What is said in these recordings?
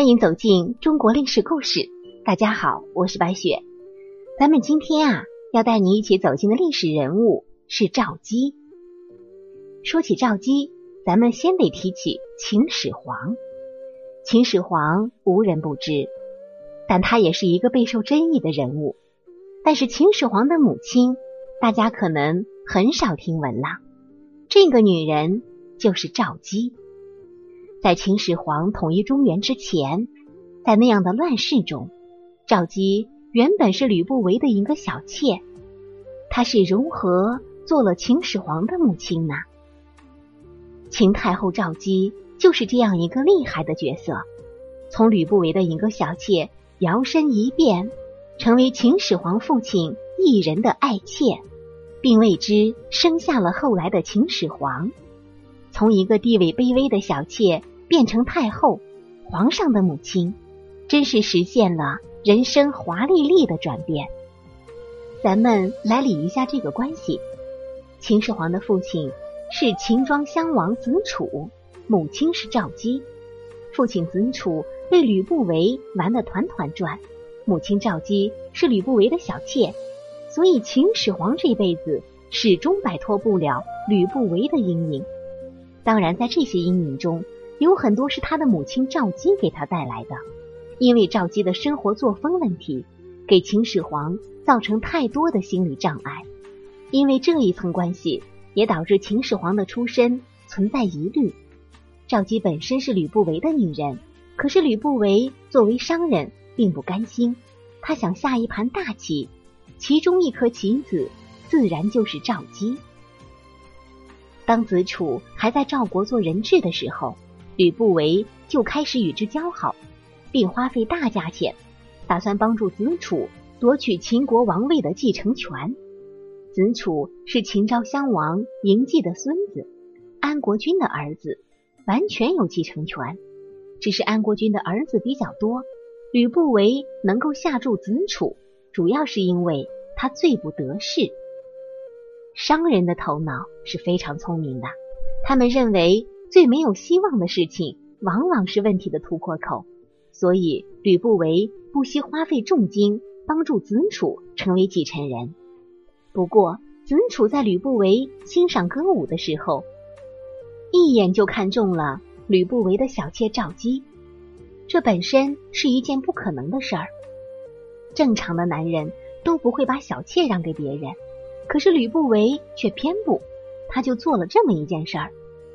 欢迎走进中国历史故事。大家好，我是白雪。咱们今天啊，要带你一起走进的历史人物是赵姬。说起赵姬，咱们先得提起秦始皇。秦始皇无人不知，但他也是一个备受争议的人物。但是秦始皇的母亲，大家可能很少听闻了。这个女人就是赵姬。在秦始皇统一中原之前，在那样的乱世中，赵姬原本是吕不韦的一个小妾。她是如何做了秦始皇的母亲呢？秦太后赵姬就是这样一个厉害的角色，从吕不韦的一个小妾摇身一变，成为秦始皇父亲一人的爱妾，并为之生下了后来的秦始皇。从一个地位卑微的小妾。变成太后，皇上的母亲，真是实现了人生华丽丽的转变。咱们来理一下这个关系：秦始皇的父亲是秦庄襄王子楚，母亲是赵姬。父亲子楚被吕不韦玩得团团转，母亲赵姬是吕不韦的小妾，所以秦始皇这辈子始终摆脱不了吕不韦的阴影。当然，在这些阴影中，有很多是他的母亲赵姬给他带来的，因为赵姬的生活作风问题，给秦始皇造成太多的心理障碍。因为这一层关系，也导致秦始皇的出身存在疑虑。赵姬本身是吕不韦的女人，可是吕不韦作为商人并不甘心，他想下一盘大棋，其中一颗棋子自然就是赵姬。当子楚还在赵国做人质的时候。吕不韦就开始与之交好，并花费大价钱，打算帮助子楚夺取秦国王位的继承权。子楚是秦昭襄王嬴稷的孙子，安国君的儿子，完全有继承权。只是安国君的儿子比较多，吕不韦能够下注子楚，主要是因为他最不得势。商人的头脑是非常聪明的，他们认为。最没有希望的事情，往往是问题的突破口。所以吕不韦不惜花费重金帮助子楚成为继承人。不过，子楚在吕不韦欣赏歌舞的时候，一眼就看中了吕不韦的小妾赵姬。这本身是一件不可能的事儿，正常的男人都不会把小妾让给别人。可是吕不韦却偏不，他就做了这么一件事儿。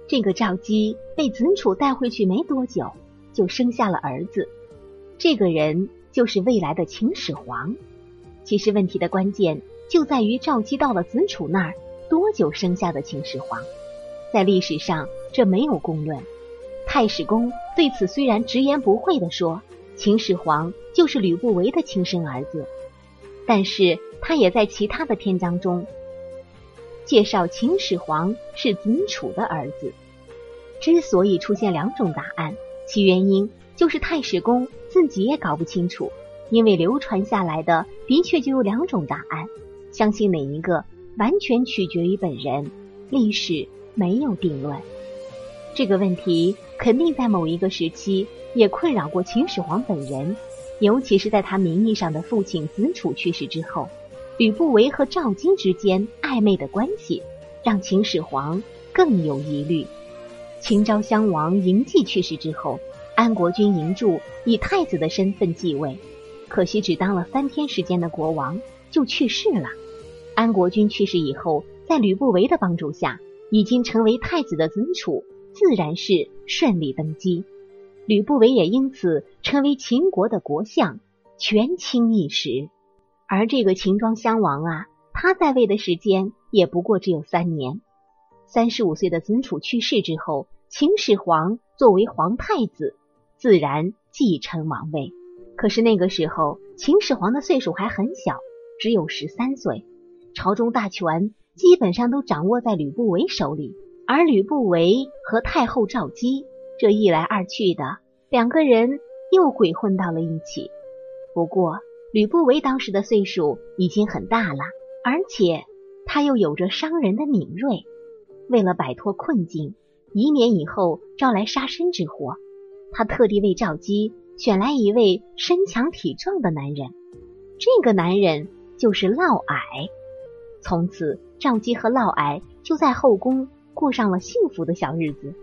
这个赵姬被子楚带回去没多久，就生下了儿子。这个人就是未来的秦始皇。其实问题的关键就在于赵姬到了子楚那儿多久生下的秦始皇。在历史上这没有公论。太史公对此虽然直言不讳的说秦始皇就是吕不韦的亲生儿子，但是他也在其他的篇章中。介绍秦始皇是子楚的儿子。之所以出现两种答案，其原因就是太史公自己也搞不清楚，因为流传下来的的确就有两种答案，相信哪一个完全取决于本人，历史没有定论。这个问题肯定在某一个时期也困扰过秦始皇本人，尤其是在他名义上的父亲子楚去世之后。吕不韦和赵姬之间暧昧的关系，让秦始皇更有疑虑。秦昭襄王嬴稷去世之后，安国君嬴柱以太子的身份继位，可惜只当了三天时间的国王就去世了。安国君去世以后，在吕不韦的帮助下，已经成为太子的子楚自然是顺利登基，吕不韦也因此成为秦国的国相，权倾一时。而这个秦庄襄王啊，他在位的时间也不过只有三年。三十五岁的子楚去世之后，秦始皇作为皇太子，自然继承王位。可是那个时候，秦始皇的岁数还很小，只有十三岁，朝中大权基本上都掌握在吕不韦手里。而吕不韦和太后赵姬这一来二去的，两个人又鬼混到了一起。不过，吕不韦当时的岁数已经很大了，而且他又有着商人的敏锐。为了摆脱困境，以免以后招来杀身之祸，他特地为赵姬选来一位身强体壮的男人。这个男人就是嫪毐。从此，赵姬和嫪毐就在后宫过上了幸福的小日子。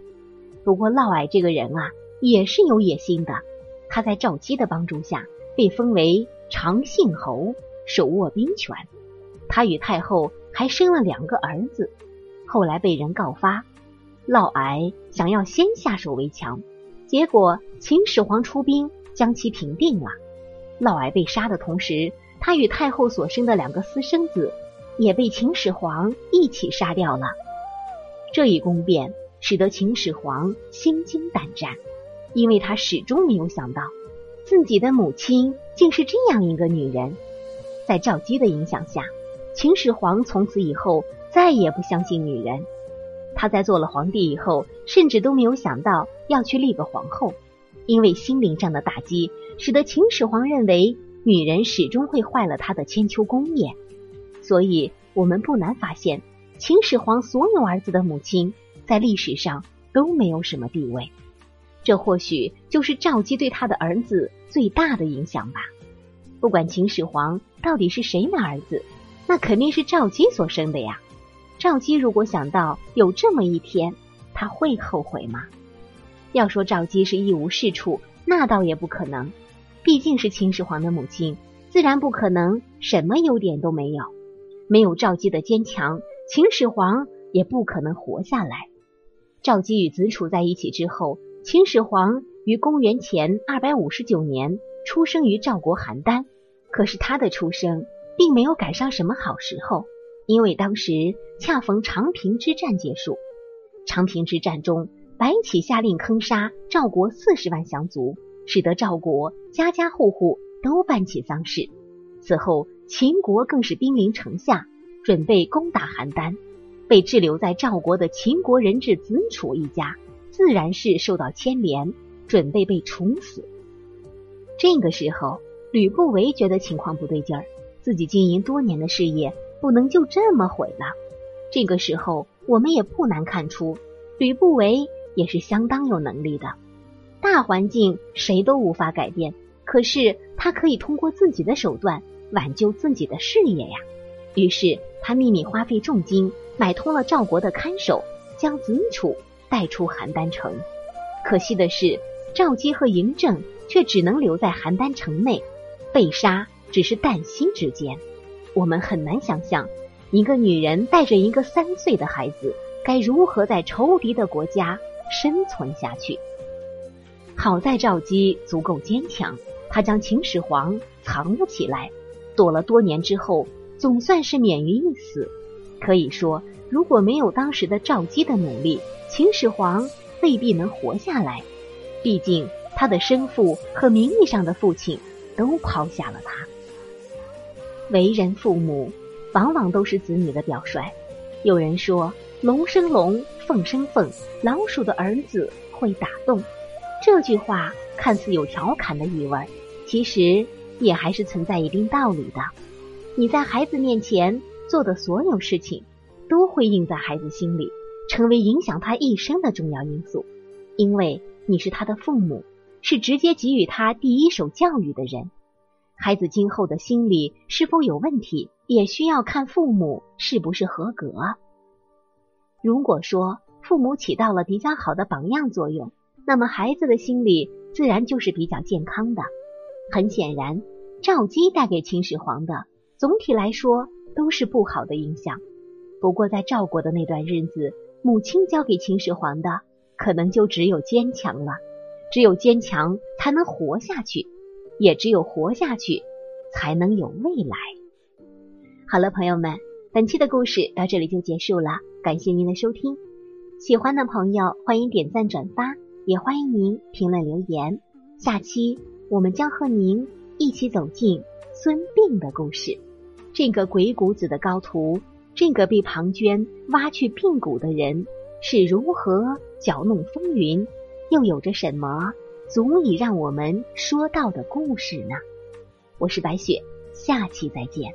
不过，嫪毐这个人啊，也是有野心的。他在赵姬的帮助下，被封为长信侯，手握兵权。他与太后还生了两个儿子。后来被人告发，嫪毐想要先下手为强，结果秦始皇出兵将其平定了。嫪毐被杀的同时，他与太后所生的两个私生子也被秦始皇一起杀掉了。这一宫变使得秦始皇心惊胆战，因为他始终没有想到自己的母亲竟是这样一个女人。在赵姬的影响下，秦始皇从此以后。再也不相信女人。他在做了皇帝以后，甚至都没有想到要去立个皇后，因为心灵上的打击，使得秦始皇认为女人始终会坏了他的千秋功业。所以，我们不难发现，秦始皇所有儿子的母亲在历史上都没有什么地位。这或许就是赵姬对他的儿子最大的影响吧。不管秦始皇到底是谁的儿子，那肯定是赵姬所生的呀。赵姬如果想到有这么一天，他会后悔吗？要说赵姬是一无是处，那倒也不可能。毕竟是秦始皇的母亲，自然不可能什么优点都没有。没有赵姬的坚强，秦始皇也不可能活下来。赵姬与子楚在一起之后，秦始皇于公元前二百五十九年出生于赵国邯郸。可是他的出生并没有赶上什么好时候。因为当时恰逢长平之战结束，长平之战中，白起下令坑杀赵国四十万降卒，使得赵国家家户户都办起丧事。此后，秦国更是兵临城下，准备攻打邯郸。被滞留在赵国的秦国人质子楚一家，自然是受到牵连，准备被处死。这个时候，吕不韦觉得情况不对劲儿，自己经营多年的事业。不能就这么毁了。这个时候，我们也不难看出，吕不韦也是相当有能力的。大环境谁都无法改变，可是他可以通过自己的手段挽救自己的事业呀。于是他秘密花费重金买通了赵国的看守，将子楚带出邯郸城。可惜的是，赵姬和嬴政却只能留在邯郸城内，被杀只是旦夕之间。我们很难想象，一个女人带着一个三岁的孩子，该如何在仇敌的国家生存下去。好在赵姬足够坚强，她将秦始皇藏了起来，躲了多年之后，总算是免于一死。可以说，如果没有当时的赵姬的努力，秦始皇未必能活下来。毕竟，他的生父和名义上的父亲都抛下了他。为人父母，往往都是子女的表率。有人说“龙生龙，凤生凤”，老鼠的儿子会打洞。这句话看似有调侃的意味，其实也还是存在一定道理的。你在孩子面前做的所有事情，都会印在孩子心里，成为影响他一生的重要因素。因为你是他的父母，是直接给予他第一手教育的人。孩子今后的心理是否有问题，也需要看父母是不是合格。如果说父母起到了比较好的榜样作用，那么孩子的心理自然就是比较健康的。很显然，赵姬带给秦始皇的总体来说都是不好的影响。不过在赵国的那段日子，母亲教给秦始皇的可能就只有坚强了。只有坚强才能活下去。也只有活下去，才能有未来。好了，朋友们，本期的故事到这里就结束了，感谢您的收听。喜欢的朋友欢迎点赞转发，也欢迎您评论留言。下期我们将和您一起走进孙膑的故事。这个鬼谷子的高徒，这个被庞涓挖去髌骨的人，是如何搅弄风云，又有着什么？足以让我们说到的故事呢？我是白雪，下期再见。